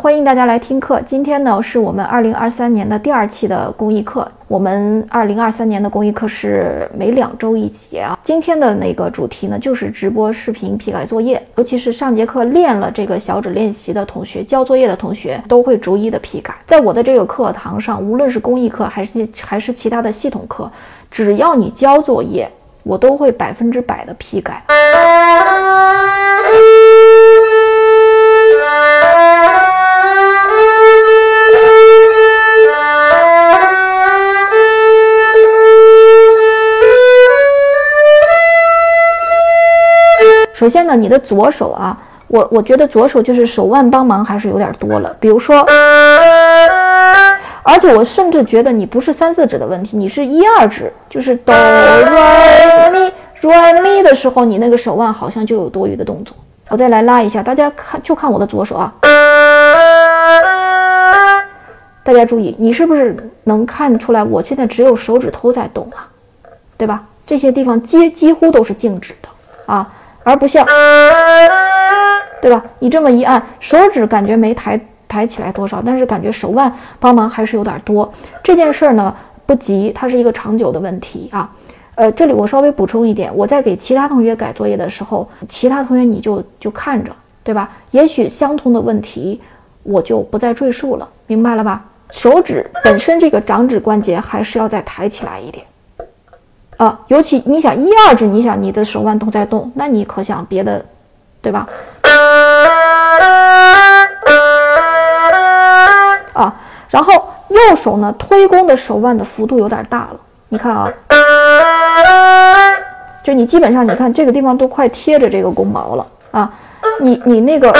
欢迎大家来听课。今天呢，是我们二零二三年的第二期的公益课。我们二零二三年的公益课是每两周一节啊。今天的那个主题呢，就是直播视频批改作业。尤其是上节课练了这个小指练习的同学，交作业的同学都会逐一的批改。在我的这个课堂上，无论是公益课还是还是其他的系统课，只要你交作业，我都会百分之百的批改。首先呢，你的左手啊，我我觉得左手就是手腕帮忙还是有点多了。比如说，而且我甚至觉得你不是三四指的问题，你是一二指，就是哆来咪哆来咪的时候，你那个手腕好像就有多余的动作。我再来拉一下，大家看，就看我的左手啊。大家注意，你是不是能看出来？我现在只有手指头在动啊，对吧？这些地方几几乎都是静止的啊。而不像，对吧？你这么一按，手指感觉没抬抬起来多少，但是感觉手腕帮忙还是有点多。这件事儿呢不急，它是一个长久的问题啊。呃，这里我稍微补充一点，我在给其他同学改作业的时候，其他同学你就就看着，对吧？也许相同的问题，我就不再赘述了，明白了吧？手指本身这个掌指关节还是要再抬起来一点。啊，尤其你想一二指，你想你的手腕都在动，那你可想别的，对吧？啊，然后右手呢，推弓的手腕的幅度有点大了，你看啊，就你基本上你看这个地方都快贴着这个弓毛了啊，你你那个，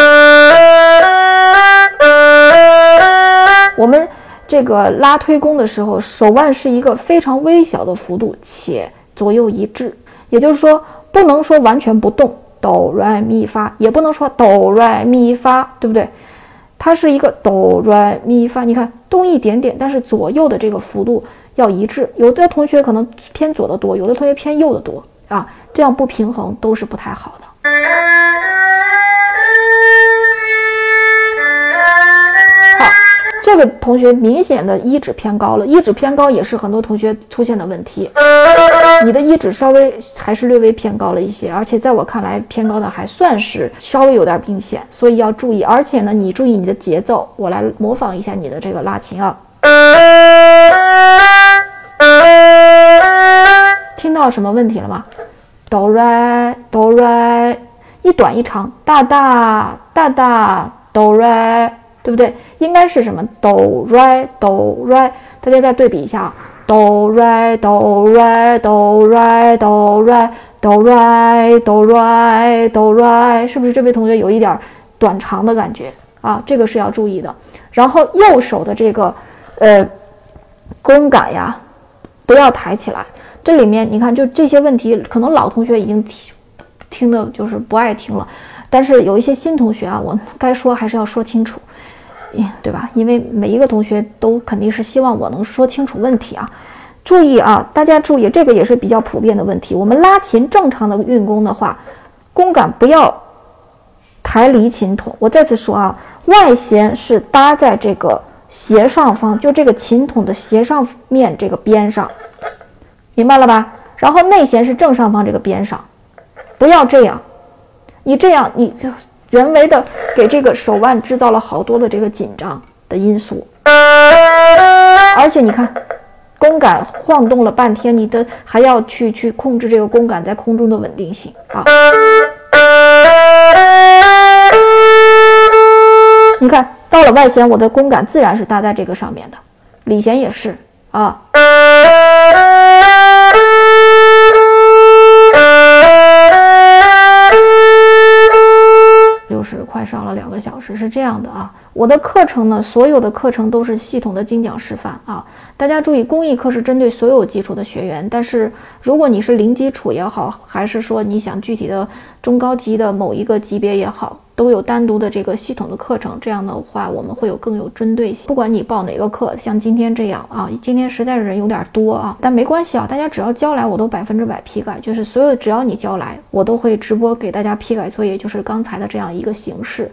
我们。这个拉推弓的时候，手腕是一个非常微小的幅度，且左右一致，也就是说，不能说完全不动，哆来咪发，也不能说哆来咪发，对不对？它是一个哆来咪发，你看动一点点，但是左右的这个幅度要一致。有的同学可能偏左的多，有的同学偏右的多啊，这样不平衡都是不太好的。这个同学明显的一指偏高了，一指偏高也是很多同学出现的问题。你的一指稍微还是略微偏高了一些，而且在我看来偏高的还算是稍微有点明显，所以要注意。而且呢，你注意你的节奏，我来模仿一下你的这个拉琴啊。听到什么问题了吗？哆来哆来，一短一长，大大大大哆来。对不对？应该是什么哆来哆来，大家再对比一下啊，哆来哆来哆来哆来哆来哆来哆来，是不是这位同学有一点短长的感觉啊？这个是要注意的。然后右手的这个呃弓杆呀，不要抬起来。这里面你看，就这些问题，可能老同学已经听听的就是不爱听了，但是有一些新同学啊，我该说还是要说清楚。对吧？因为每一个同学都肯定是希望我能说清楚问题啊。注意啊，大家注意，这个也是比较普遍的问题。我们拉琴正常的运弓的话，弓杆不要抬离琴筒。我再次说啊，外弦是搭在这个斜上方，就这个琴筒的斜上面这个边上，明白了吧？然后内弦是正上方这个边上，不要这样。你这样，你就。人为的给这个手腕制造了好多的这个紧张的因素，而且你看，弓杆晃动了半天，你的还要去去控制这个弓杆在空中的稳定性啊。你看到了外弦，我的弓杆自然是搭在这个上面的，里弦也是啊。快上了两个小时，是这样的啊。我的课程呢，所有的课程都是系统的精讲示范啊。大家注意，公益课是针对所有基础的学员，但是如果你是零基础也好，还是说你想具体的中高级的某一个级别也好，都有单独的这个系统的课程。这样的话，我们会有更有针对性。不管你报哪个课，像今天这样啊，今天实在是人有点多啊，但没关系啊，大家只要交来，我都百分之百批改，就是所有只要你交来，我都会直播给大家批改作业，就是刚才的这样一个形式。